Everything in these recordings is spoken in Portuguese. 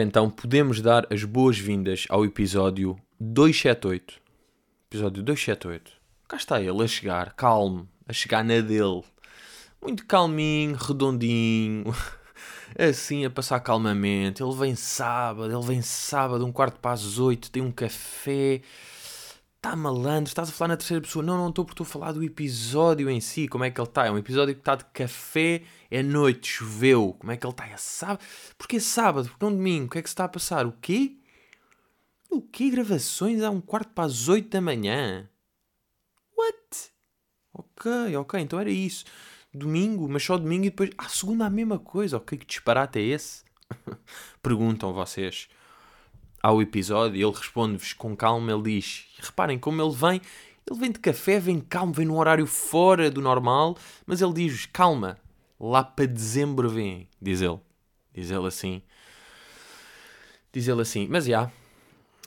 Então, podemos dar as boas-vindas ao episódio 278. Episódio 278. Cá está ele a chegar, calmo, a chegar na dele. Muito calminho, redondinho, assim a passar calmamente. Ele vem sábado, ele vem sábado, um quarto para as oito, tem um café. Está malandro, estás a falar na terceira pessoa. Não, não estou porque estou a falar do episódio em si. Como é que ele está? É um episódio que está de café, é noite, choveu. Como é que ele está? É sábado. Porquê é sábado? Porque não domingo? O que é que se está a passar? O quê? O quê? Gravações há um quarto para as oito da manhã? What? Ok, ok, então era isso. Domingo, mas só domingo e depois. Ah, segunda a mesma coisa. Ok, que disparate é esse? Perguntam vocês ao episódio ele responde-vos com calma. Ele diz: Reparem como ele vem. Ele vem de café, vem calmo, vem num horário fora do normal, mas ele diz-vos: Calma, lá para dezembro vem. Diz ele. Diz ele assim. Diz ele assim: Mas já,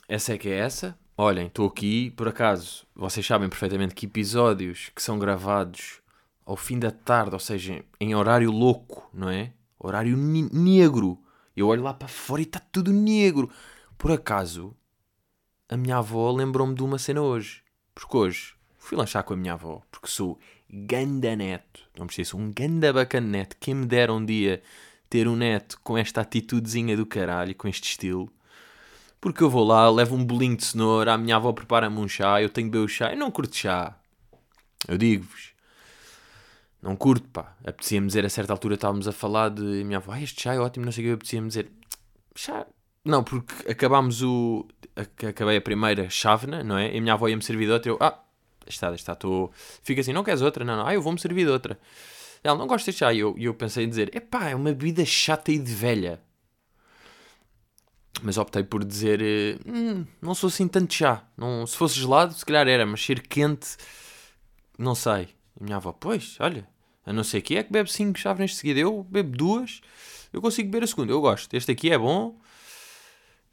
essa é que é essa. Olhem, estou aqui, por acaso, vocês sabem perfeitamente que episódios que são gravados ao fim da tarde, ou seja, em horário louco, não é? Horário negro. Eu olho lá para fora e está tudo negro. Por acaso, a minha avó lembrou-me de uma cena hoje. Porque hoje fui lanchar com a minha avó, porque sou ganda neto. Não preciso, um ganda bacana neto. Quem me dera um dia ter um neto com esta atitudezinha do caralho, com este estilo. Porque eu vou lá, levo um bolinho de cenoura, a minha avó prepara-me um chá, eu tenho que beber o chá. Eu não curto chá. Eu digo-vos. Não curto, pá. Apetecia-me dizer, a certa altura estávamos a falar de a minha avó, ah, este chá é ótimo, não sei o que, apetecia-me dizer, chá... Não, porque acabámos o... Acabei a primeira chávena, não é? E a minha avó ia-me servir de outra eu, ah, está, está, estou... Fica assim, não queres outra? Não, não, ah, eu vou-me servir de outra. Ela, não gosta de chá. E eu, eu pensei em dizer, epá, é uma bebida chata e de velha. Mas optei por dizer, hum, não sou assim tanto chá. Não, se fosse gelado, se calhar era, mas ser quente, não sei. E minha avó, pois, olha, a não ser que é que bebe 5 chávenas de seguida. Eu bebo duas, eu consigo beber a segunda, eu gosto. Este aqui é bom.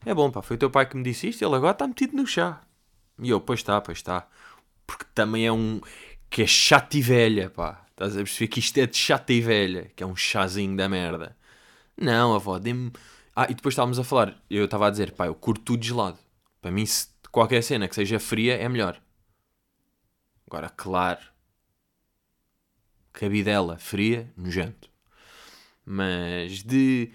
É bom, pá. Foi o teu pai que me disse isto, ele agora está metido no chá. E eu, pois está, pois está. Porque também é um. que é chato e velha, pá. Estás a perceber que isto é de chata e velha, que é um chazinho da merda. Não, avó, dê-me. Ah, e depois estávamos a falar, eu estava a dizer, pá, eu curto tudo gelado. Para mim, se qualquer cena que seja fria é melhor. Agora, claro, cabidela fria, nojento. Mas de.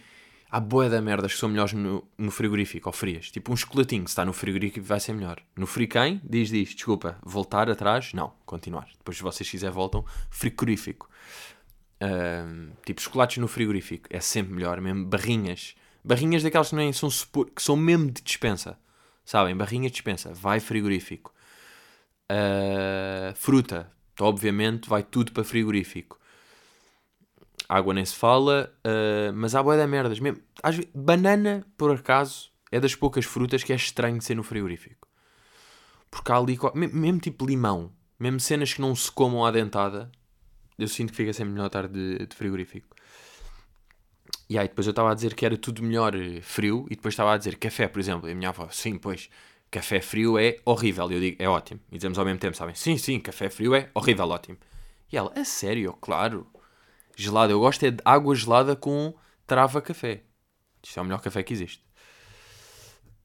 Há boia da merdas que são melhores no, no frigorífico ou frias. Tipo um chocolatinho, se está no frigorífico vai ser melhor. No friquem, diz, diz, desculpa, voltar atrás? Não, continuar. Depois, se vocês quiserem, voltam. Frigorífico. Uh, tipo chocolates no frigorífico. É sempre melhor, mesmo barrinhas. Barrinhas daquelas que, nem são, que são mesmo de dispensa. Sabem? Barrinhas de dispensa. Vai frigorífico. Uh, fruta obviamente vai tudo para frigorífico. Água nem se fala, uh, mas há boia da merdas. Mesmo, às vezes, banana, por acaso, é das poucas frutas que é estranho de ser no frigorífico. Porque há ali, mesmo, tipo limão, mesmo cenas que não se comam à dentada, eu sinto que fica sempre melhor estar de, de frigorífico. E aí depois eu estava a dizer que era tudo melhor eh, frio, e depois estava a dizer café, por exemplo, e a minha avó, sim, pois, café frio é horrível. E eu digo, é ótimo. E dizemos ao mesmo tempo, sabem? Sim, sim, café frio é horrível, ótimo. E ela, a sério? Claro. Gelado. Eu gosto é de água gelada com trava café. Isto é o melhor café que existe.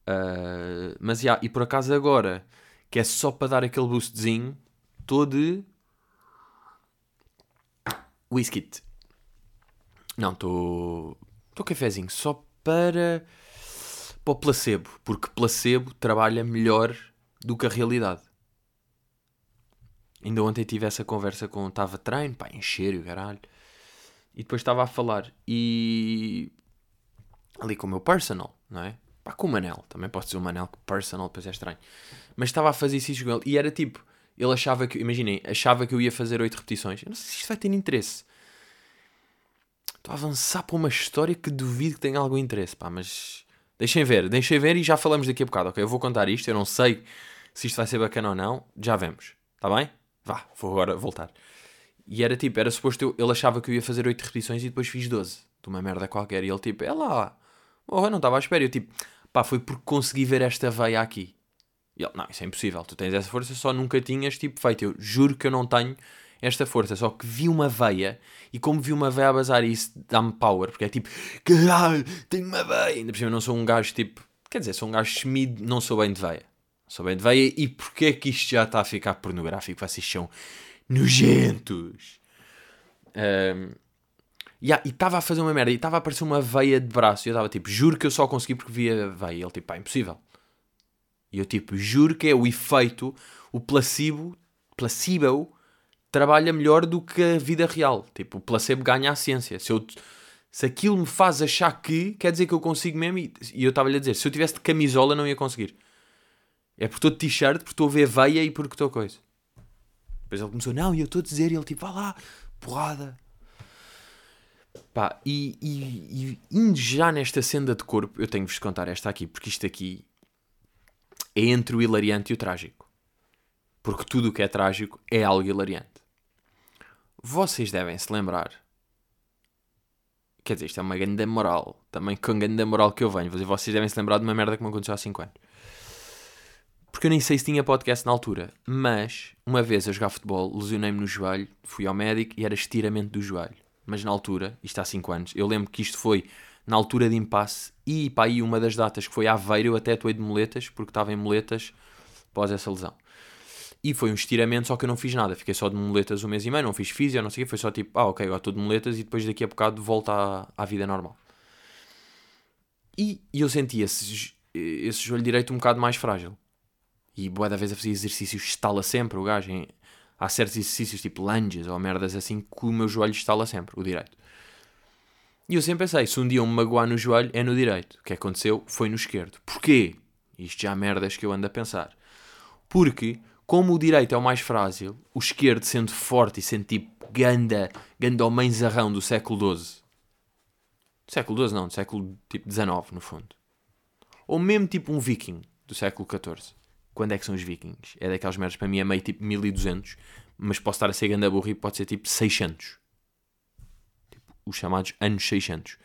Uh, mas, já, e por acaso agora, que é só para dar aquele boostzinho, estou de... Whisky. Não, estou... Estou cafezinho. Só para para o placebo, porque placebo trabalha melhor do que a realidade. Ainda ontem tive essa conversa com. Estava treino, pá, encher o caralho. E depois estava a falar. E. Ali com o meu personal, não é? Pá, com o Manel. Também posso dizer o Manel que personal depois é estranho. Mas estava a fazer isso com ele. E era tipo. Ele achava que. Imaginem, achava que eu ia fazer 8 repetições. Eu não sei se isto vai ter interesse. Estou a avançar para uma história que duvido que tenha algum interesse, pá, mas Deixem ver, deixem ver e já falamos daqui a bocado, ok? Eu vou contar isto, eu não sei se isto vai ser bacana ou não, já vemos, está bem? Vá, vou agora voltar. E era tipo, era suposto eu, ele achava que eu ia fazer 8 repetições e depois fiz 12, de uma merda qualquer. E ele tipo, é lá, oh, não estava à espera. E eu tipo, pá, foi porque consegui ver esta veia aqui. E ele, não, isso é impossível, tu tens essa força, só nunca tinhas tipo feito. Eu juro que eu não tenho esta força, só que vi uma veia e como vi uma veia a bazar isso dá-me power, porque é tipo, caralho, tenho uma veia. Ainda por cima eu não sou um gajo tipo, quer dizer, sou um gajo semido, não sou bem de veia. Sou bem de veia e porquê é que isto já está a ficar pornográfico? Vocês são nojentos. Um, yeah, e estava a fazer uma merda e estava a aparecer uma veia de braço e eu estava tipo, juro que eu só consegui porque via veia. E ele tipo, pá, impossível. E eu tipo, juro que é o efeito, o placebo, placebo trabalha melhor do que a vida real. Tipo, o placebo ganha a ciência. Se, eu, se aquilo me faz achar que, quer dizer que eu consigo mesmo. E, e eu estava-lhe a dizer, se eu tivesse de camisola não ia conseguir. É por estou de t-shirt, porque estou a ver veia e porque estou coisa. Depois ele começou, não, e eu estou a dizer, e ele tipo, vá lá, porrada. Pá, e, e, e indo já nesta senda de corpo, eu tenho-vos de contar esta aqui, porque isto aqui é entre o hilariante e o trágico. Porque tudo o que é trágico é algo hilariante. Vocês devem se lembrar. Quer dizer, isto é uma grande moral. Também com grande moral que eu venho. Vocês devem se lembrar de uma merda que me aconteceu há 5 anos. Porque eu nem sei se tinha podcast na altura. Mas, uma vez a jogar futebol, lesionei-me no joelho, fui ao médico e era estiramento do joelho. Mas na altura, isto há 5 anos, eu lembro que isto foi na altura de impasse e para aí uma das datas que foi Aveiro, eu até atuei de moletas, porque estava em moletas após essa lesão. E foi um estiramento, só que eu não fiz nada. Fiquei só de moletas um mês e meio, não fiz físico, não sei o quê. Foi só tipo, ah, ok, agora estou de moletas e depois daqui a bocado volta à, à vida normal. E, e eu senti esse, esse joelho direito um bocado mais frágil. E boa da vez a fazer exercícios estala sempre o gajo. Há certos exercícios tipo lunges ou merdas assim que o meu joelho estala sempre, o direito. E eu sempre pensei, se um dia eu me magoar no joelho é no direito. O que aconteceu foi no esquerdo. Porquê? Isto já há merdas que eu ando a pensar. Porque, como o direito é o mais frágil, o esquerdo sendo forte e sendo tipo ganda, ganda ao mãezarrão do século XII. Do século XII não, do século tipo XIX no fundo. Ou mesmo tipo um viking do século XIV. Quando é que são os vikings? É daquelas merdas, para mim é meio tipo 1200, mas posso estar a ser ganda burro e pode ser tipo 600. Tipo, os chamados anos 600.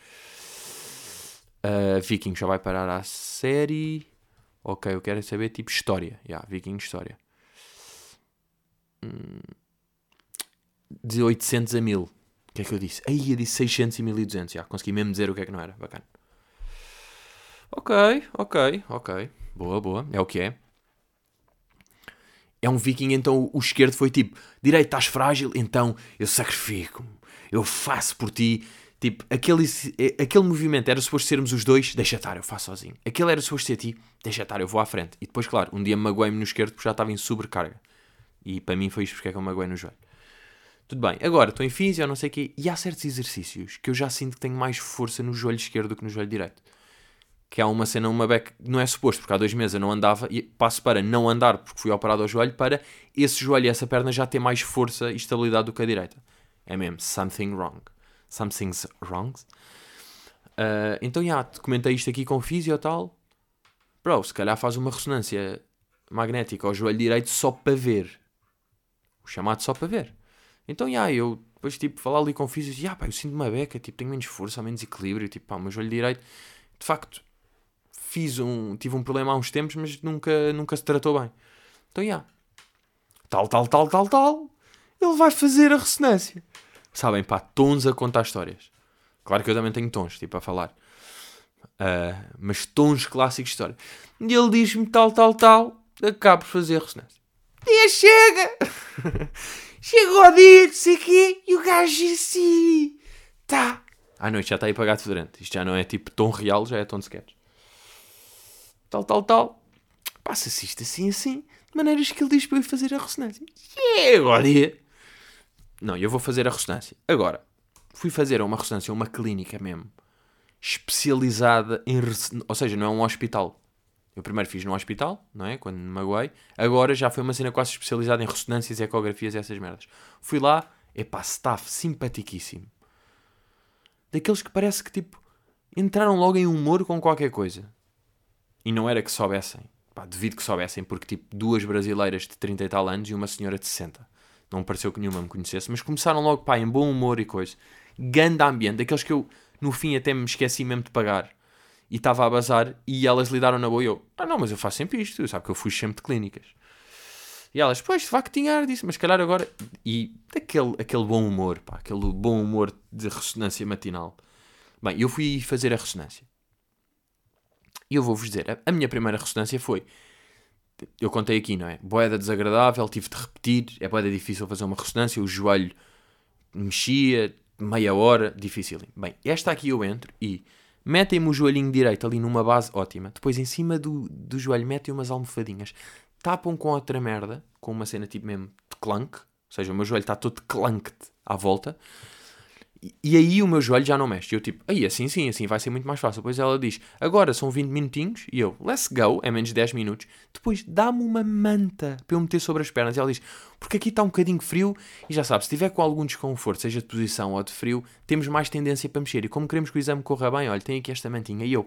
Uh, Vikings já vai parar a série. Ok, eu quero saber tipo história. Yeah, Viking história. Hum, de 800 a 1000. O que é que eu disse? Aí eu disse 600 e 1200. Já, consegui mesmo dizer o que é que não era. Bacana. Ok, ok, ok. Boa, boa. É o que é é um viking, então o esquerdo foi tipo, direito estás frágil, então eu sacrifico-me, eu faço por ti. Tipo, aquele, aquele movimento era suposto sermos os dois, deixa estar, eu faço sozinho. Aquele era suposto ser ti, deixa estar, eu vou à frente. E depois, claro, um dia magoei-me no esquerdo porque já estava em sobrecarga. E para mim foi isto porque é que eu magoei no joelho. Tudo bem, agora estou em físico, não sei o quê, e há certos exercícios que eu já sinto que tenho mais força no joelho esquerdo do que no joelho direito que há uma cena, uma beca, não é suposto, porque há dois meses eu não andava, e passo para não andar porque fui operado ao joelho, para esse joelho e essa perna já ter mais força e estabilidade do que a direita. É mesmo, something wrong. Something's wrong. Uh, então, já, yeah, comentei isto aqui com o físio tal. Bro, se calhar faz uma ressonância magnética ao joelho direito só para ver. O chamado só para ver. Então, já, yeah, eu depois, tipo, falar ali com o físio, já, yeah, pá, eu sinto uma beca, tipo, tenho menos força, menos equilíbrio, tipo, pá, o meu joelho direito, de facto, fiz um, tive um problema há uns tempos, mas nunca, nunca se tratou bem. Então, já. Yeah. Tal, tal, tal, tal, tal. Ele vai fazer a ressonância. Sabem, pá, tons a contar histórias. Claro que eu também tenho tons, tipo, a falar. Uh, mas tons clássicos de história. E ele diz-me tal, tal, tal. Acabo por fazer a ressonância. Dia chega! Chegou o dia, não sei quê, e o gajo assim. Tá. À noite já está aí para gato fedorento. Isto já não é tipo tom real, já é tom de sketch tal, tal, tal. Passa-se isto assim, assim, de maneiras que ele diz para eu fazer a ressonância. E agora? Não, eu vou fazer a ressonância. Agora, fui fazer uma ressonância, uma clínica mesmo, especializada em. Ou seja, não é um hospital. Eu primeiro fiz no hospital, não é? Quando me magoei. Agora já foi uma cena quase especializada em ressonâncias, ecografias e essas merdas. Fui lá, epá, staff simpaticíssimo. Daqueles que parece que tipo entraram logo em humor com qualquer coisa. E não era que soubessem. Pá, devido que soubessem, porque tipo duas brasileiras de 30 e tal anos e uma senhora de 60. Não pareceu que nenhuma me conhecesse, mas começaram logo, pá, em bom humor e coisa. Ganda ambiente, daqueles que eu no fim até me esqueci mesmo de pagar. E estava a bazar e elas lidaram na boa e eu, ah não, mas eu faço sempre isto, sabe que eu fui sempre de clínicas. E elas, pois, de facto tinha ar disso, mas calhar agora. E daquele aquele bom humor, pá, aquele bom humor de ressonância matinal. Bem, eu fui fazer a ressonância. E eu vou-vos dizer, a, minha primeira ressonância foi. Eu contei aqui, não é? Boeda desagradável, tive de repetir, é boeda difícil fazer uma ressonância, o joelho mexia, meia hora, difícil. Bem, esta aqui eu entro e metem-me o joelhinho direito ali numa base ótima. Depois em cima do, do joelho metem umas almofadinhas. Tapam com outra merda, com uma cena tipo mesmo de clunk. Ou seja, o meu joelho está todo clunk à volta. E, aí o meu joelho já não mexe. Eu tipo, aí assim sim, assim vai ser muito mais fácil. Depois ela diz, agora são 20 minutinhos. E eu, let's go, é menos de 10 minutos. Depois dá-me uma manta para eu meter sobre as pernas. E ela diz, porque aqui está um bocadinho frio. E já sabe, se tiver com algum desconforto, seja de posição ou de frio, temos mais tendência para mexer. E como queremos que o exame corra bem, olha, tem aqui esta mantinha. E eu,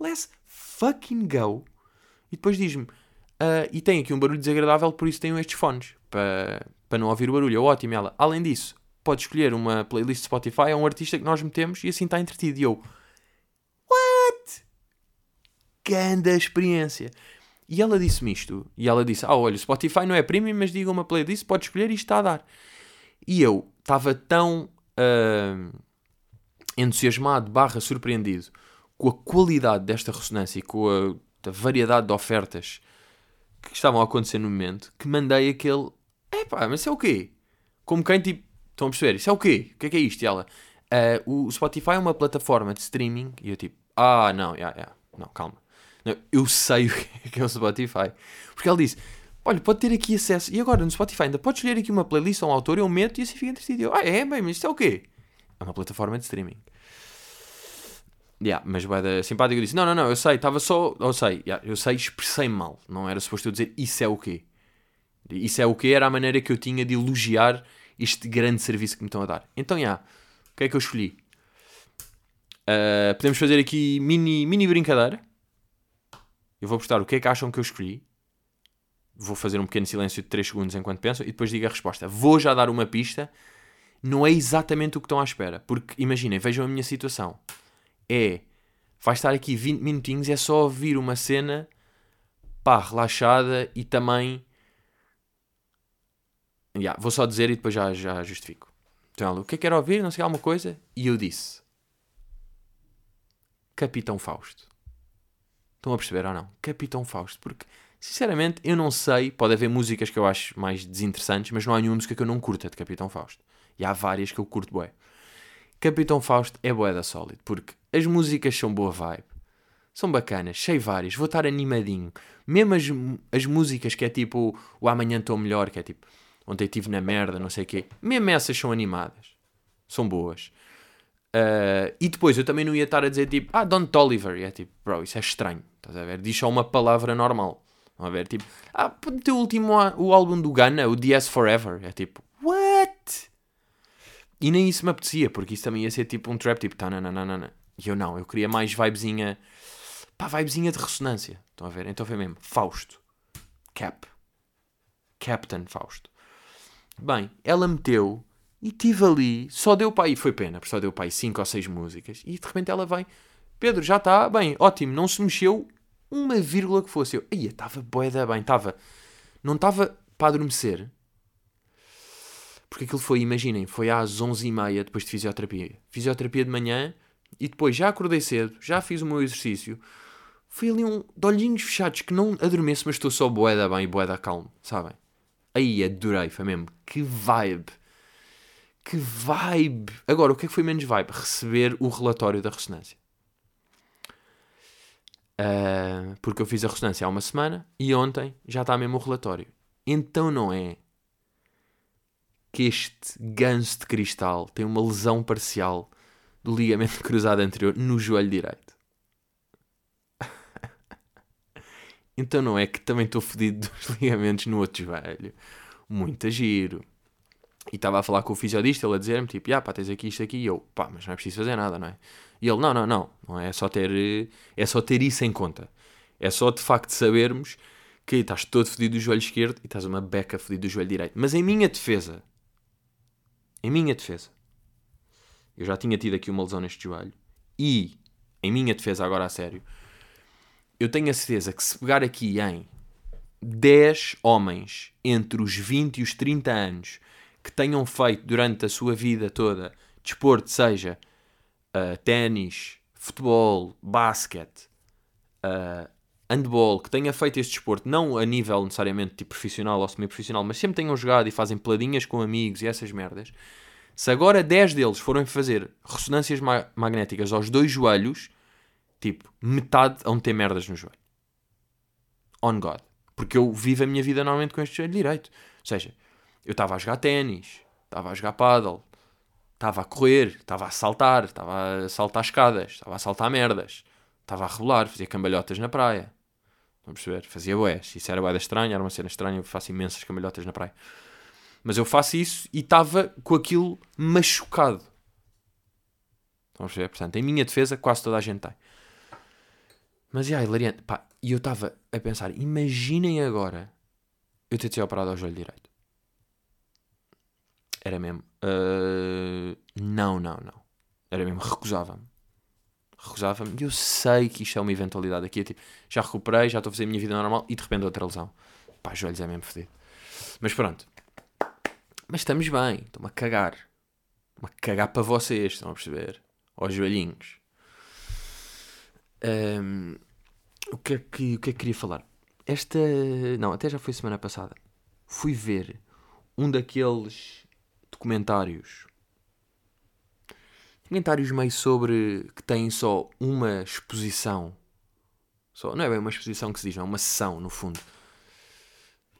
let's fucking go. E depois diz-me, uh, e tem aqui um barulho desagradável, por isso tenho estes fones. Para, para não ouvir o barulho. É ótimo. ela, além disso, pode escolher uma playlist Spotify a um artista que nós metemos e assim está entretido. E eu, what? Ganda experiência. E ela disse-me isto. E ela disse: Ah, olha, Spotify não é premium, mas diga uma playlist, pode escolher e está a dar. E eu estava tão uh, entusiasmado, barra surpreendido com a qualidade desta ressonância e com a, variedade de ofertas que estavam a acontecer no momento que mandei aquele: Epá, mas é o quê? Como quem tipo Estão a perceber? Isso é o quê? O que é que é isto? E ela, uh, o Spotify é uma plataforma de streaming. E eu tipo, ah, não, yeah, yeah. não, calma. Não, eu sei o que é o Spotify. Porque ela disse, olha, pode ter aqui acesso. E agora no Spotify ainda pode escolher aqui uma playlist ou um autor, eu meto e assim fica entretido. Eu, ah, é, bem, mas isto é o quê? É uma plataforma de streaming. Yeah, mas vai da simpática disse: Não, não, não, eu sei, estava só. Eu sei, yeah, eu sei, expressei mal. Não era suposto eu dizer isso é o quê? Isso é o quê? Era a maneira que eu tinha de elogiar este grande serviço que me estão a dar. Então, já, yeah, o que é que eu escolhi? Uh, podemos fazer aqui mini, mini brincadeira. Eu vou postar o que é que acham que eu escolhi. Vou fazer um pequeno silêncio de 3 segundos enquanto penso e depois digo a resposta. Vou já dar uma pista. Não é exatamente o que estão à espera. Porque imaginem, vejam a minha situação. É. Vai estar aqui 20 minutinhos, é só ouvir uma cena pá, relaxada e também Yeah, vou só dizer e depois já, já justifico. Então ela, o que é que era ouvir? Não sei alguma coisa. E eu disse: Capitão Fausto. Estão a perceber ou não? Capitão Fausto. Porque, sinceramente, eu não sei. Pode haver músicas que eu acho mais desinteressantes, mas não há nenhuma música que eu não curta de Capitão Fausto. E há várias que eu curto bué. Capitão Fausto é bué da sólido. Porque as músicas são boa vibe. São bacanas, sei várias, vou estar animadinho. Mesmo as, as músicas que é tipo o Amanhã Estou Melhor, que é tipo ontem estive na merda, não sei o quê. Mesmo essas são animadas. São boas. Uh, e depois eu também não ia estar a dizer tipo, ah, Don Toliver. E é tipo, bro, isso é estranho. Estás a ver? Diz só uma palavra normal. Estão a ver? Tipo, ah, o último o álbum do Ghana, o DS Forever. É tipo, what? E nem isso me apetecia, porque isso também ia ser tipo um trap, tipo, tá, nananana. E eu não, eu queria mais vibezinha, pá, vibezinha de ressonância. Estão a ver? Então foi mesmo, Fausto. Cap. Captain Fausto. Bem, ela meteu e tive ali, só deu para aí, foi pena, porque só deu para aí 5 ou 6 músicas. E de repente ela vem, Pedro, já está, bem, ótimo, não se mexeu uma vírgula que fosse. Eu, aí estava boeda bem, estava, não estava para adormecer. Porque aquilo foi, imaginem, foi às 11h30 depois de fisioterapia. Fisioterapia de manhã e depois já acordei cedo, já fiz o meu exercício. Foi ali um de olhinhos fechados que não adormeço, mas estou só boeda bem e boeda calmo, sabem? Aí adorei, foi mesmo. Que vibe. Que vibe. Agora, o que é que foi menos vibe? Receber o relatório da ressonância. Uh, porque eu fiz a ressonância há uma semana e ontem já está mesmo o relatório. Então não é que este ganso de cristal tem uma lesão parcial do ligamento cruzado anterior no joelho direito. Então não é que também estou fodido dos ligamentos no outro joelho. Muito giro. E estava a falar com o fisiodista, ele a dizer-me, tipo, ah, pá, tens aqui isto aqui. E eu, pá, mas não é preciso fazer nada, não é? E ele, não, não, não. Não é só ter, é só ter isso em conta. É só de facto sabermos que estás todo fodido do joelho esquerdo e estás uma beca fodido do joelho direito. Mas em minha defesa, em minha defesa, eu já tinha tido aqui uma lesão neste joelho e, em minha defesa agora a sério, eu tenho a certeza que se pegar aqui em 10 homens entre os 20 e os 30 anos que tenham feito durante a sua vida toda desporto, seja uh, ténis, futebol, basquete, uh, handball, que tenha feito este desporto, não a nível necessariamente tipo profissional ou semi-profissional, mas sempre tenham jogado e fazem peladinhas com amigos e essas merdas, se agora 10 deles forem fazer ressonâncias ma magnéticas aos dois joelhos, tipo, metade vão ter merdas no joelho. On God. Porque eu vivo a minha vida normalmente com este joelho direito. Ou seja, eu estava a jogar ténis, estava a jogar paddle, estava a correr, estava a saltar, estava a saltar escadas, estava a saltar merdas, estava a rebolar, fazia cambalhotas na praia. Vamos perceber? Fazia boés. Isso era boeda estranha, era uma cena estranha. Eu faço imensas cambalhotas na praia. Mas eu faço isso e estava com aquilo machucado. Vamos ver? Portanto, em minha defesa, quase toda a gente tem. Mas, yeah, hilariante. Pá, e eu estava a pensar, imaginem agora eu ter sido operado ao joelho direito. Era mesmo. Uh, não, não, não. Era mesmo, recusava-me. Recusava-me. E eu sei que isto é uma eventualidade aqui. É tipo, já recuperei, já estou a fazer a minha vida normal e de repente outra lesão. Pá, joelhos é mesmo fedido. Mas pronto. Mas estamos bem, estou-me a cagar. Estou-me a cagar para vocês, estão a perceber? Aos joelhinhos. Um, o, que é que, o que é que queria falar? Esta. Não, até já foi semana passada. Fui ver um daqueles documentários. Documentários meio sobre. que têm só uma exposição. Só, não é bem uma exposição que se diz, não é uma sessão, no fundo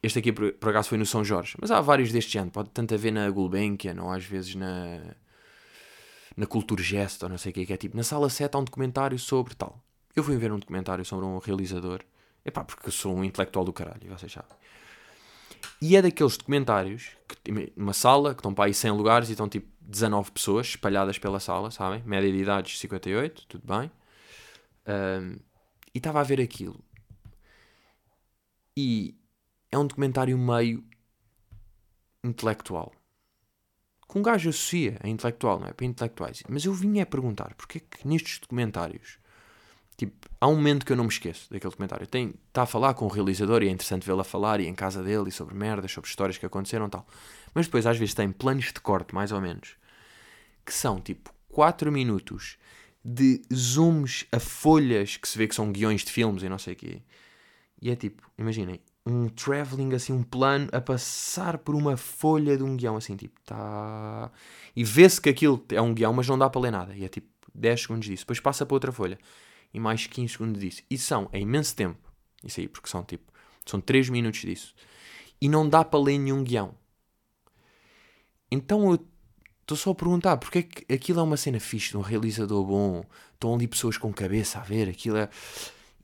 este aqui, por, por acaso, foi no São Jorge. Mas há vários deste ano. Pode tanto haver na Gulbenkian ou às vezes na, na Culturgest ou não sei o que, que é tipo. Na sala 7 há um documentário sobre tal. Eu fui ver um documentário sobre um realizador. Epá, porque eu sou um intelectual do caralho, vocês sabem. E é daqueles documentários, que, uma sala, que estão para aí 100 lugares e estão tipo 19 pessoas espalhadas pela sala, sabem? Média de idades 58, tudo bem. Um, e estava a ver aquilo. E é um documentário meio intelectual. Que um gajo associa a intelectual, não é? Para intelectuais. Mas eu vinha a perguntar porque é que nestes documentários, tipo, há um momento que eu não me esqueço daquele documentário. Tem, está a falar com o realizador e é interessante vê-lo a falar e em casa dele e sobre merdas, sobre histórias que aconteceram e tal. Mas depois às vezes tem planos de corte, mais ou menos, que são tipo 4 minutos de zooms a folhas que se vê que são guiões de filmes e não sei o quê. E é tipo, imaginem, um travelling, assim, um plano a passar por uma folha de um guião, assim, tipo, tá. E vê-se que aquilo é um guião, mas não dá para ler nada. E é tipo 10 segundos disso. Depois passa para outra folha. E mais 15 segundos disso. E são, é imenso tempo. Isso aí, porque são tipo, são 3 minutos disso. E não dá para ler nenhum guião. Então eu estou só a perguntar, porque é que aquilo é uma cena fixe, de um realizador bom. Estão ali pessoas com cabeça a ver, aquilo é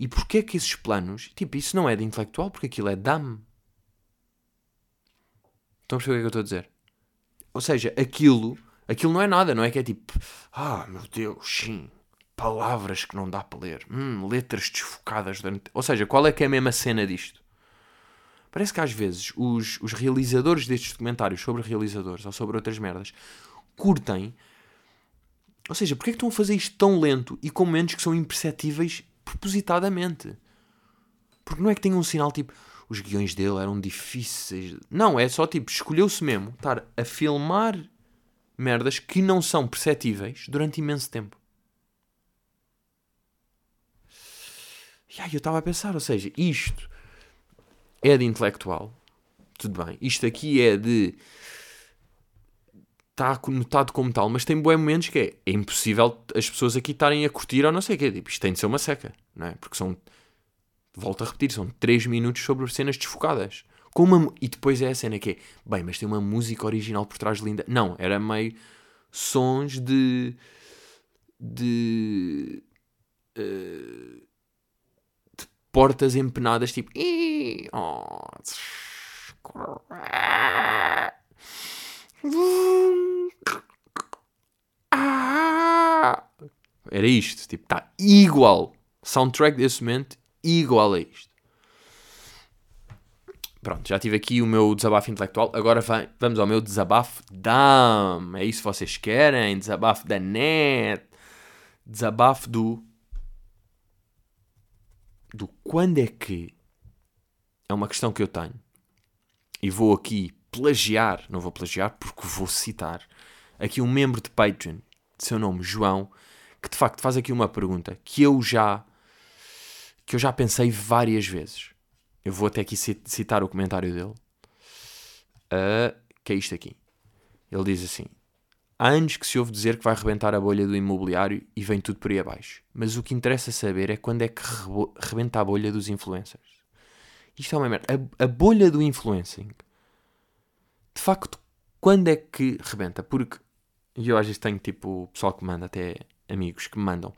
e porquê que esses planos, tipo, isso não é de intelectual, porque aquilo é dame. Estão a perceber o que é que eu estou a dizer? Ou seja, aquilo, aquilo não é nada, não é que é tipo, ah, meu Deus, sim, palavras que não dá para ler, hum, letras desfocadas durante... Ou seja, qual é que é a mesma cena disto? Parece que às vezes os, os realizadores destes documentários sobre realizadores ou sobre outras merdas curtem. Ou seja, porque é que estão a fazer isto tão lento e com momentos que são imperceptíveis propositadamente. Porque não é que tenha um sinal tipo os guiões dele eram difíceis. Não, é só tipo, escolheu-se mesmo estar a filmar merdas que não são perceptíveis durante imenso tempo. E aí eu estava a pensar, ou seja, isto é de intelectual, tudo bem. Isto aqui é de está conotado como tal, mas tem bons momentos que é, é impossível as pessoas aqui estarem a curtir ou não sei o quê. Tipo, isto tem de ser uma seca, não é? Porque são, volto a repetir, são 3 minutos sobre cenas desfocadas. Com uma, e depois é a cena que é, bem, mas tem uma música original por trás linda. Não, era meio sons de. de. Uh, portas empenadas, tipo. Oh, era isto, tipo, está igual. Soundtrack desse momento, igual a isto. Pronto, já tive aqui o meu desabafo intelectual. Agora vai, vamos ao meu desabafo DAM. É isso que vocês querem? Desabafo da net. Desabafo do. Do quando é que é uma questão que eu tenho. E vou aqui plagiar, não vou plagiar porque vou citar aqui um membro de Patreon, de seu nome João, que de facto faz aqui uma pergunta que eu já que eu já pensei várias vezes. Eu vou até aqui citar o comentário dele. Uh, que é isto aqui. Ele diz assim: Há anos que se ouve dizer que vai rebentar a bolha do imobiliário e vem tudo por aí abaixo. Mas o que interessa saber é quando é que rebenta a bolha dos influencers. Isto é uma merda. A, a bolha do influencing. De facto, quando é que rebenta? Porque eu às vezes tenho tipo pessoal que manda, até amigos que me mandam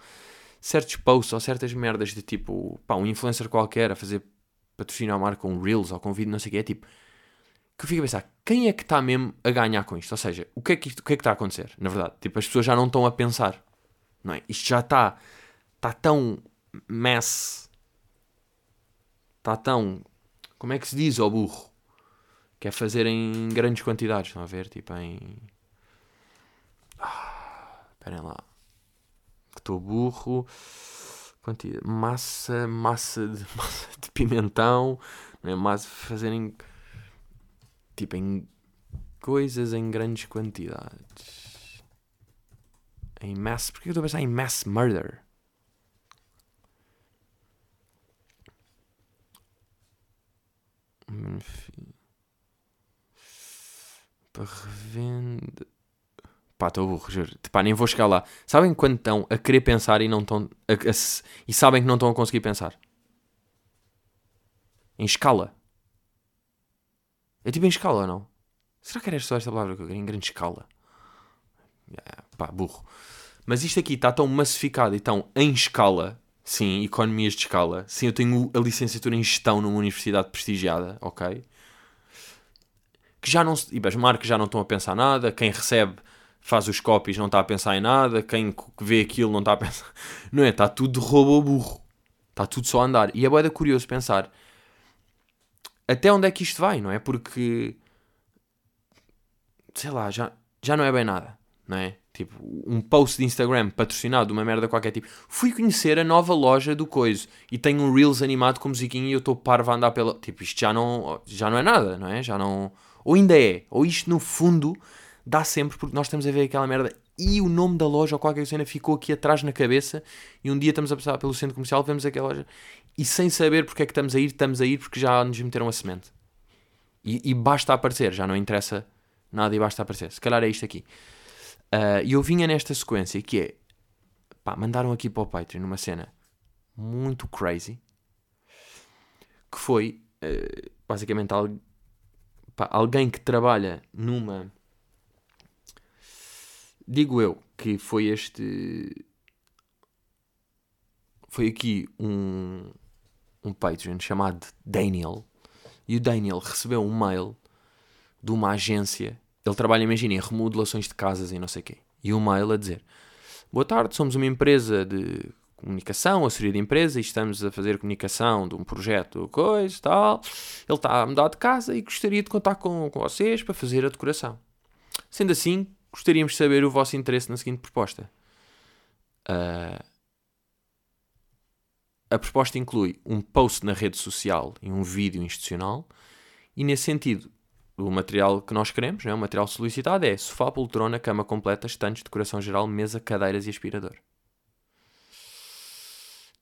certos posts ou certas merdas de tipo, pá, um influencer qualquer a fazer patrocinar a marca um Reels ou com vídeo, não sei o que, é tipo, que eu fico a pensar, quem é que está mesmo a ganhar com isto? Ou seja, o que é que, isto, o que, é que está a acontecer? Na verdade, tipo, as pessoas já não estão a pensar, não é? Isto já está, está tão mass, está tão, como é que se diz ao burro? Que é fazer em grandes quantidades, estão a ver? Tipo, em... Ah, esperem lá. Que estou burro. Quantidade. Massa, massa de, massa de pimentão, não é? Massa fazerem tipo em coisas em grandes quantidades. Em mass. Porquê eu estou a pensar em mass murder? Enfim. Para revenda. Pá, estou burro, juro. Pá, nem vou chegar lá. Sabem quando estão a querer pensar e não estão. A, a, e sabem que não estão a conseguir pensar? Em escala. É tipo em escala, não? Será que era só esta palavra que eu queria? Em grande escala. Pá, burro. Mas isto aqui está tão massificado e tão em escala. Sim, economias de escala. Sim, eu tenho a licenciatura em gestão numa universidade prestigiada, ok? Que já não se. E as marcas já não estão a pensar nada. Quem recebe faz os copies não está a pensar em nada. Quem vê aquilo não está a pensar. Não é? Está tudo de robô burro. Está tudo só a andar. E é boeda curioso pensar até onde é que isto vai, não é? Porque, sei lá, já, já não é bem nada, não é? Tipo, um post de Instagram patrocinado de uma merda qualquer tipo. Fui conhecer a nova loja do Coiso e tenho um Reels animado com musiquinha e eu estou parvo a andar pela. Tipo, isto já não, já não é nada, não é? Já não. Ou ainda é. Ou isto no fundo dá sempre porque nós estamos a ver aquela merda e o nome da loja ou qualquer cena ficou aqui atrás na cabeça e um dia estamos a passar pelo centro comercial, vemos aquela loja e sem saber porque é que estamos a ir, estamos a ir porque já nos meteram a semente. E, e basta aparecer, já não interessa nada e basta aparecer. Se calhar é isto aqui. Uh, e eu vinha nesta sequência que é, pá, mandaram aqui para o Patreon uma cena muito crazy que foi uh, basicamente pá, alguém que trabalha numa digo eu que foi este. Foi aqui um, um Patreon chamado Daniel. E o Daniel recebeu um mail de uma agência. Ele trabalha, imaginem, em remodelações de casas e não sei o quê. E um mail a dizer: Boa tarde, somos uma empresa de comunicação, assessoria de empresa, e estamos a fazer comunicação de um projeto, coisa tal. Ele está a mudar de casa e gostaria de contar com, com vocês para fazer a decoração. Sendo assim, gostaríamos de saber o vosso interesse na seguinte proposta. Uh, a proposta inclui um post na rede social e um vídeo institucional, e nesse sentido, o material que nós queremos, né, o material solicitado é sofá, poltrona, cama completa, estantes, decoração geral, mesa, cadeiras e aspirador.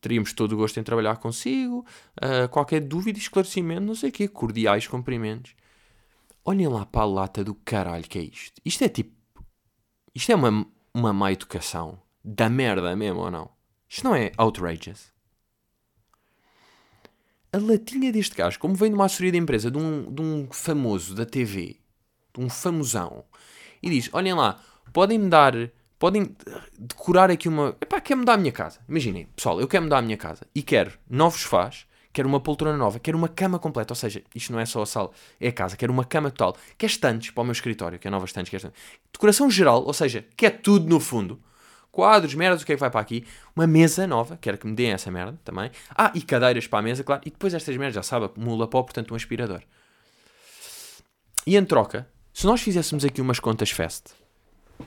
Teríamos todo o gosto em trabalhar consigo, uh, qualquer dúvida, esclarecimento, não sei o quê, cordiais cumprimentos. Olhem lá para a lata do caralho que é isto. Isto é tipo isto é uma, uma má educação. Da merda mesmo ou não? Isto não é outrageous? A latinha deste gajo, como vem de uma assessoria de empresa, de um, de um famoso da TV, de um famosão, e diz: Olhem lá, podem-me dar, podem decorar aqui uma. Epá, quero mudar a minha casa. Imaginem, pessoal, eu quero mudar a minha casa e quero novos sofás, quero uma poltrona nova, quero uma cama completa. Ou seja, isto não é só a sala, é a casa. Quero uma cama total. Quer estantes para o meu escritório, que é novas estantes, quer estantes. Decoração geral, ou seja, quer tudo no fundo. Quadros, merdas, o que é que vai para aqui? Uma mesa nova, quero que me deem essa merda também. Ah, e cadeiras para a mesa, claro. E depois estas merdas, já sabe, mula pó, portanto um aspirador. E em troca, se nós fizéssemos aqui umas contas fast,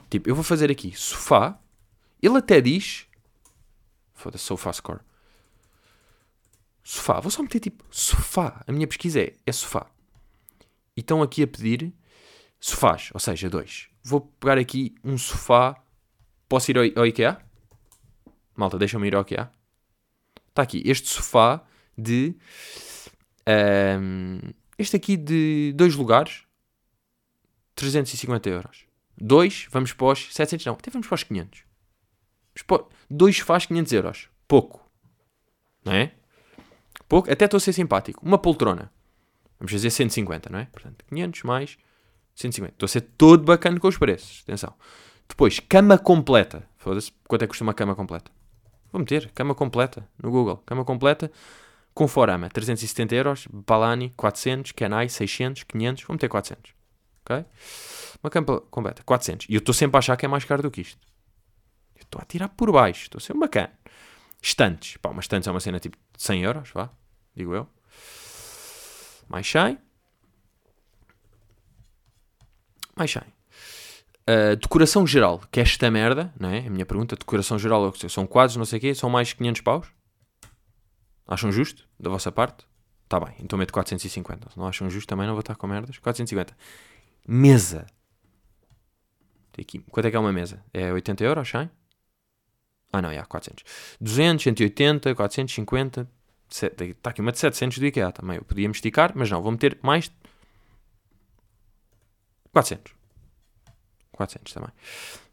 tipo, eu vou fazer aqui sofá, ele até diz, foda-se, sofá score sofá. Vou só meter tipo sofá. A minha pesquisa é, é sofá. E estão aqui a pedir sofás, ou seja, dois. Vou pegar aqui um sofá. Posso ir ao, ao IKEA? Malta, deixa-me ir ao IKEA. Está aqui este sofá de. ehm, este aqui de dois lugares. 350 euros. Dois, vamos para os 700, não, até vamos para os 500. Vamos para- Dois faz 500 euros. Pouco. Não é? Pouco. Até estou a ser simpático. Uma poltrona. Vamos fazer 150, não é? Portanto, 500 mais 150. Estou a ser todo bacana com os preços. Atenção. Depois, cama completa. Foda-se, quanto é que custa uma cama completa? Vou meter, cama completa, no Google. Cama completa, com forama, 370 euros. Balani, 400. Kenai, 600, 500. Vou meter 400. Ok? Uma cama completa, 400. E eu estou sempre a achar que é mais caro do que isto. Estou a tirar por baixo. Estou a ser bacana. Estantes. Pá, uma estantes é uma cena tipo de 100 euros, vá. Digo eu. Mais 100. Mais 100. Uh, decoração geral, que é esta merda, não é? A minha pergunta, decoração geral, são quadros, não sei o quê, são mais 500 paus? Acham justo, da vossa parte? Tá bem, então meto 450. Se não acham justo, também não vou estar com merdas. 450. Mesa. Aqui. Quanto é que é uma mesa? É 80 euros, 100? Ah não, é 400. 200, 180, 450. Está aqui uma de 700 do IKEA também. Eu podia me esticar, mas não, vou meter mais 400. 400 também.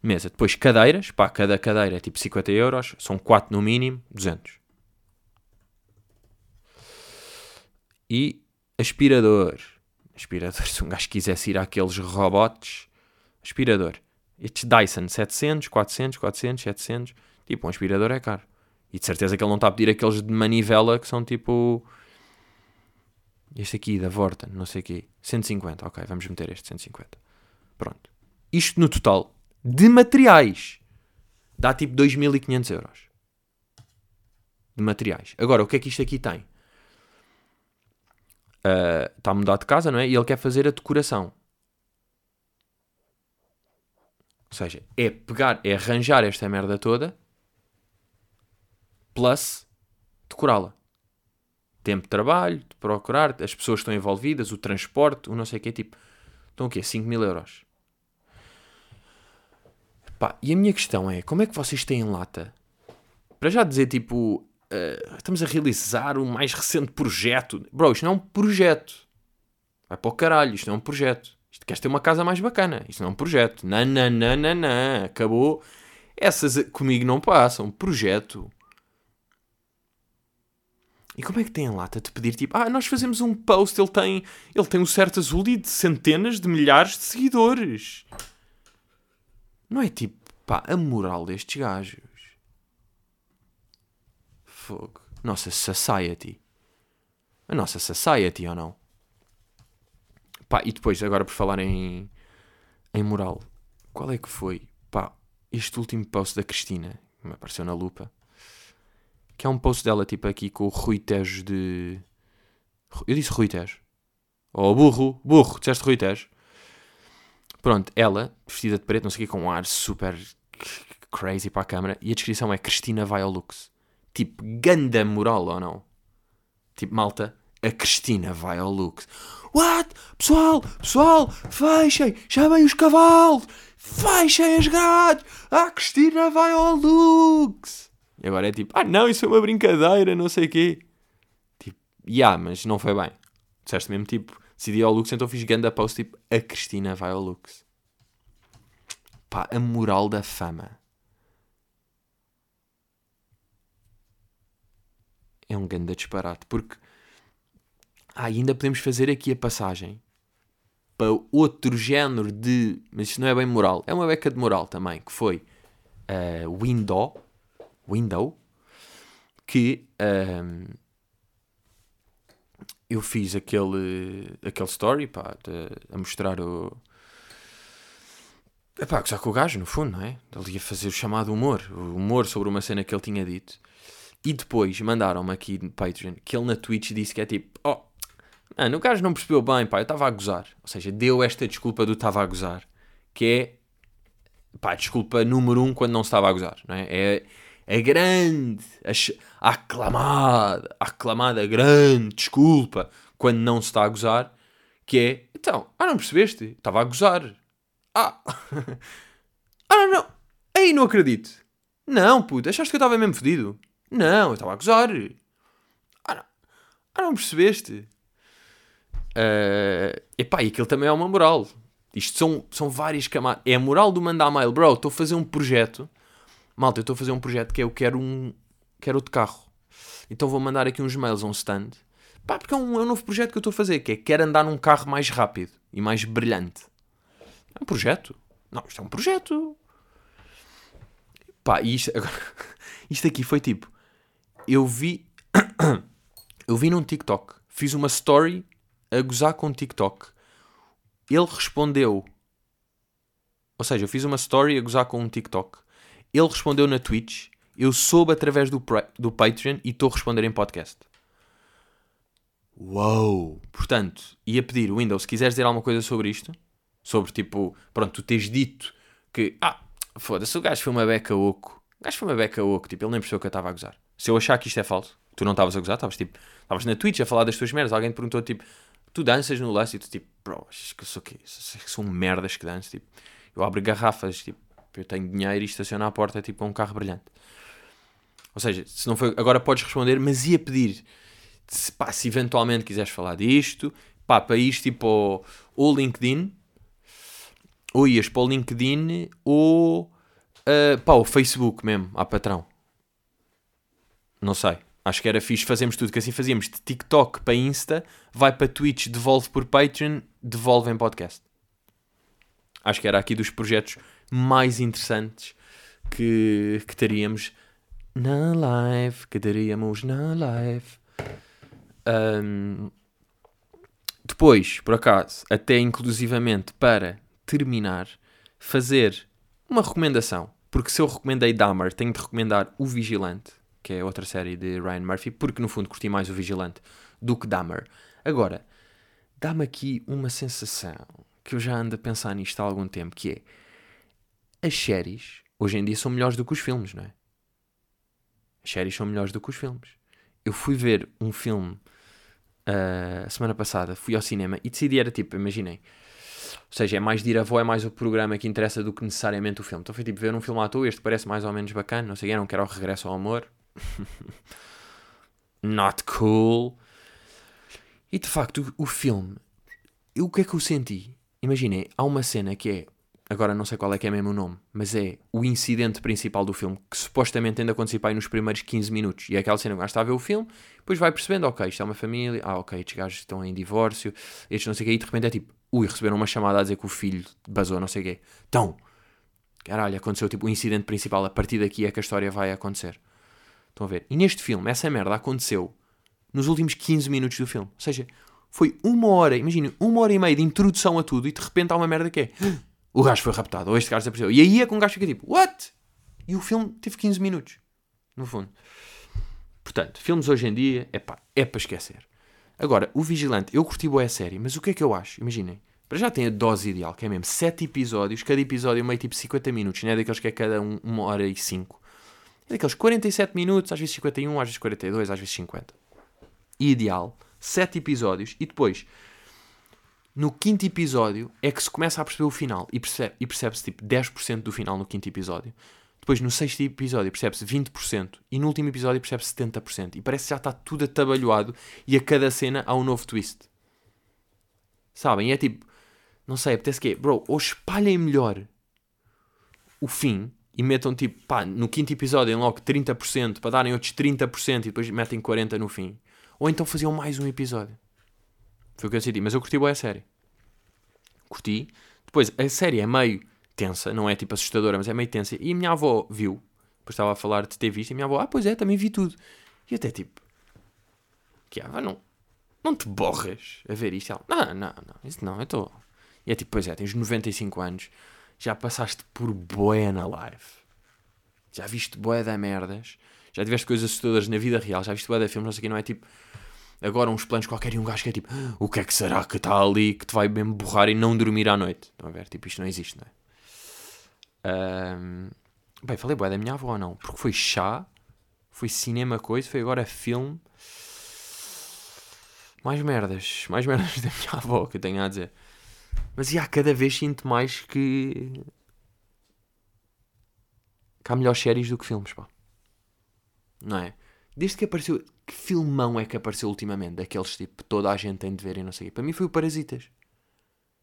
Mesa. Depois cadeiras. Pá, cada cadeira é tipo 50 euros. São 4 no mínimo. 200. E aspirador. Aspirador. Se um gajo quisesse ir àqueles robots. Aspirador. Estes Dyson 700, 400, 400, 700. Tipo, um aspirador é caro. E de certeza que ele não está a pedir aqueles de manivela que são tipo. Este aqui da Vorten, não sei o quê. 150, ok, vamos meter este 150. Pronto. Isto no total de materiais dá tipo 2.500 euros. De materiais. Agora, o que é que isto aqui tem? Ah, está a mudar de casa, não é? E ele quer fazer a decoração. Ou seja, é pegar, é arranjar esta merda toda plus decorá-la. Tempo de trabalho, de procurar, as pessoas estão envolvidas, o transporte, o não sei o que, tipo, estão o quê? 5 mil euros. Pá, e a minha questão é, como é que vocês têm lata? Para já dizer, tipo, eh, estamos a realizar o mais recente projeto. Bro, isto não é um projeto. Vai para o caralho, isto não é um projeto. Isto queres ter uma casa mais bacana. Isto não é um projeto. Não. Acabou. Essas comigo não passam. Projeto. E como é que tem a lata de pedir tipo, ah, nós fazemos um post, ele tem, ele tem um certo azul e de centenas de milhares de seguidores. Não é tipo, pá, a moral destes gajos. Fogo. Nossa society. A nossa society ou não? Pá, e depois, agora por falar em, em moral, qual é que foi? Pá, este último post da Cristina, que me apareceu na lupa, que é um post dela, tipo, aqui com o Rui Tejo de... Eu disse Rui Tejo. Oh, burro, burro, disseste Rui Tejo. Pronto, ela, vestida de preto, não sei o que, com um ar super crazy para a câmara, e a descrição é Cristina vai ao Lux. Tipo, ganda moral ou não? Tipo, malta, a Cristina vai ao Lux. What? Pessoal, pessoal, fechem, chamem os cavalos, fechem as grades, a Cristina vai ao Lux. E agora é tipo, ah não, isso é uma brincadeira, não sei o quê. Tipo, ya, yeah, mas não foi bem. Disseste mesmo, tipo, decidi ao Lux, então fiz ganda post, tipo, a Cristina vai ao Lux. Pá, a moral da fama. É um ganda disparate, porque ah, ainda podemos fazer aqui a passagem para outro género de. Mas isto não é bem moral. É uma beca de moral também, que foi uh, Window. Window. Que um, eu fiz aquele, aquele story pá, de, a mostrar o. Epá, gozar com o gajo, no fundo, não é? Ele ia fazer o chamado humor. O humor sobre uma cena que ele tinha dito. E depois mandaram-me aqui no Patreon que ele na Twitch disse que é tipo: Oh, Mano, o gajo não percebeu bem, pá, eu estava a gozar. Ou seja, deu esta desculpa do estava a gozar. Que é, pá, desculpa número um quando não se estava a gozar, não é? É, é grande. a aclamada, a aclamada grande desculpa quando não se está a gozar, que é, então, ah, não percebeste? Estava a gozar. Ah, ah, não, não, ei, não acredito. Não, puto, achaste que eu estava mesmo fedido? Não, eu estava a gozar. Ah, não, ah, não percebeste? Uh, epá, e aquilo também é uma moral. Isto são, são várias camadas. É a moral do mandar mail. Bro, estou a fazer um projeto. Malta, eu estou a fazer um projeto que é eu quero um. Quero outro carro. Então vou mandar aqui uns mails a um stand. Pá, porque é um, é um novo projeto que eu estou a fazer. Que é quero andar num carro mais rápido e mais brilhante. É um projeto. Não, isto é um projeto. Pá, e isto, agora, isto aqui foi tipo. Eu vi. eu vi num TikTok. Fiz uma story a gozar com o TikTok. Ele respondeu. Ou seja, eu fiz uma story a gozar com um TikTok. Ele respondeu na Twitch. Eu soube através do, do Patreon e estou a responder em podcast. Uou! Portanto, ia pedir, Windows, se quiseres dizer alguma coisa sobre isto, sobre tipo, pronto, tu tens dito que, ah, foda-se, o gajo foi uma beca oco. O gajo foi uma beca oco, tipo, ele nem percebeu que eu estava a gozar. Se eu achar que isto é falso, tu não estavas a gozar, estavas tipo, estavas na Twitch a falar das tuas merdas, alguém te perguntou tipo, tu danças no lance e tu tipo, bro, acho que eu sou o quê? São merdas que danço, tipo, eu abro garrafas, tipo, eu tenho dinheiro e estaciono à porta é tipo um carro brilhante. Ou seja, se não foi, agora podes responder, mas ia pedir, se, pá, se eventualmente quiseres falar disto, pá, para isto tipo ou LinkedIn, ou ias para o LinkedIn ou uh, pá, o Facebook mesmo, à patrão. Não sei. Acho que era fixe, fazemos tudo que assim fazíamos de TikTok para Insta, vai para Twitch, devolve por Patreon, devolve em podcast. Acho que era aqui dos projetos mais interessantes que, que teríamos na live, que teríamos na live. Um, depois, por acaso, até inclusivamente para terminar, fazer uma recomendação. Porque se eu recomendei Dahmer, tenho de recomendar O Vigilante que é outra série de Ryan Murphy, porque no fundo curti mais o Vigilante do que Dahmer. Agora, dá-me aqui uma sensação que eu já ando a pensar nisto há algum tempo, que é as séries hoje em dia são melhores do que os filmes, não é? As séries são melhores do que os filmes. Eu fui ver um filme uh, semana passada, fui ao cinema e decidi era tipo, imaginem, ou seja, é mais de ir a avó, é mais o programa que interessa do que necessariamente o filme. Então foi tipo ver um filme à toa, este parece mais ou menos bacana, não sei, não quero o Regresso ao Amor, Not cool. E de facto, o, filme, o que é que eu senti? Imaginei, há uma cena que é, agora não sei qual é que é mesmo o nome, mas é o incidente principal do filme, que supostamente ainda aconteceu aí nos primeiros 15 minutos. E é aquela cena que está a ver o filme, depois vai percebendo, ok, isto é uma família, ah, ok, estes gajos estão em divórcio, estes não sei o quê, e de repente é tipo, ui, receberam uma chamada a dizer que o filho basou, não sei o quê. Então, caralho, aconteceu tipo o incidente principal, a partir daqui é que a história vai acontecer. Estão a ver? E neste filme, essa merda aconteceu nos últimos 15 minutos do filme. Ou seja, foi uma hora, imagina, uma hora e meia de introdução a tudo e de repente há uma merda que é o gajo foi raptado, ou este gajo desapareceu. E aí é que um gajo fica tipo, what? E o filme teve 15 minutos, no fundo. Portanto, filmes hoje em dia, é pá, é para esquecer. Agora, o Vigilante, eu curti boa a série, mas o que é que eu acho? Imaginem, para já tem a dose ideal, que é mesmo 7 episódios, cada episódio meio tipo 50 minutos, não é daqueles que é cada um, uma hora e 5. É daqueles 47 minutos, às vezes 51, às vezes 42, às vezes 50. Ideal. 7 episódios. E depois, no quinto episódio, é que se começa a perceber o final. E, percebe, e percebe-se tipo 10% do final no quinto episódio. Depois, no sexto episódio, percebe-se 20%. E no último episódio, percebe-se 70%. E parece que já está tudo atabalhoado. E a cada cena há um novo twist. Sabem? E é tipo, não sei, apetece que é, bro, ou espalhem melhor o fim e metam tipo, pá, no quinto episódio em logo 30% para darem outros 30% e depois metem 40% no fim. Ou então faziam mais um episódio. Foi o que eu decidi. Mas eu curti boa a série. Curti. Depois, a série é meio tensa, não é tipo assustadora, mas é meio tensa. E a minha avó viu, depois estava a falar de ter visto, e a minha avó, ah, pois é, também vi tudo. E até tipo, que ah, não, não te borras a ver isto. Ela, não, não, não, isso não, eu estou. E é tipo, pois é, tens 95 anos já passaste por boé na live. Já viste boé da merdas. Já tiveste coisas assustadoras na vida real. Já viste da filmes. Não sei o que. Não é tipo agora uns planos qualquer e um gajo que é tipo o que é que será que está ali que te vai mesmo borrar e não dormir à noite. Estão a ver? Tipo, isto não existe, não é? Um... Bem, falei boé da minha avó, não. Porque foi chá, Foi cinema coisa, foi agora filme. Mais merdas, mais merdas da minha avó que eu tenho a dizer. Mas já cada vez sinto mais que. que há melhores séries do que filmes, pá. Não é? Desde que apareceu. Que filmão é que apareceu ultimamente? Daqueles tipo, toda a gente tem de ver e não sei o quê. Para mim foi o Parasitas.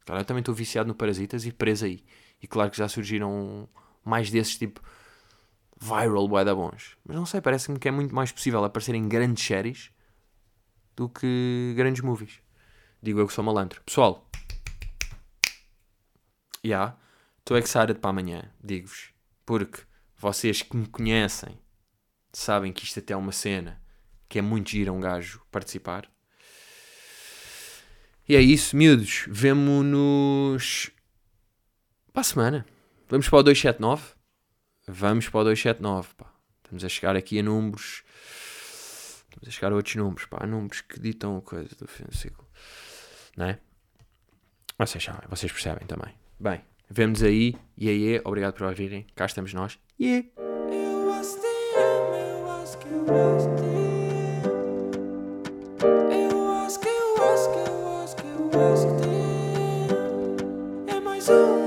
Cara, eu também estou viciado no Parasitas e preso aí. E claro que já surgiram mais desses tipo viral bué da bons. Mas não sei, parece-me que é muito mais possível aparecer em grandes séries do que grandes movies. Digo eu que sou malandro. Pessoal, já, yeah, estou excited para amanhã, digo-vos. Porque vocês que me conhecem sabem que isto até é uma cena que é muito giro um gajo participar. E é isso, miúdos. Vemo-nos para a semana. Vamos para o 279. Vamos para o 279, pá. Estamos a chegar aqui a números. Estamos a chegar a outros números, pá. Números que ditam a coisa do fim do ciclo. Não é? Vocês sabem, vocês percebem também. Bem, vemos aí. E aí, obrigado por ouvirem. Cá estamos nós. Yeah. Eu acho que eu acho que eu acho que eu acho que tem é mais um.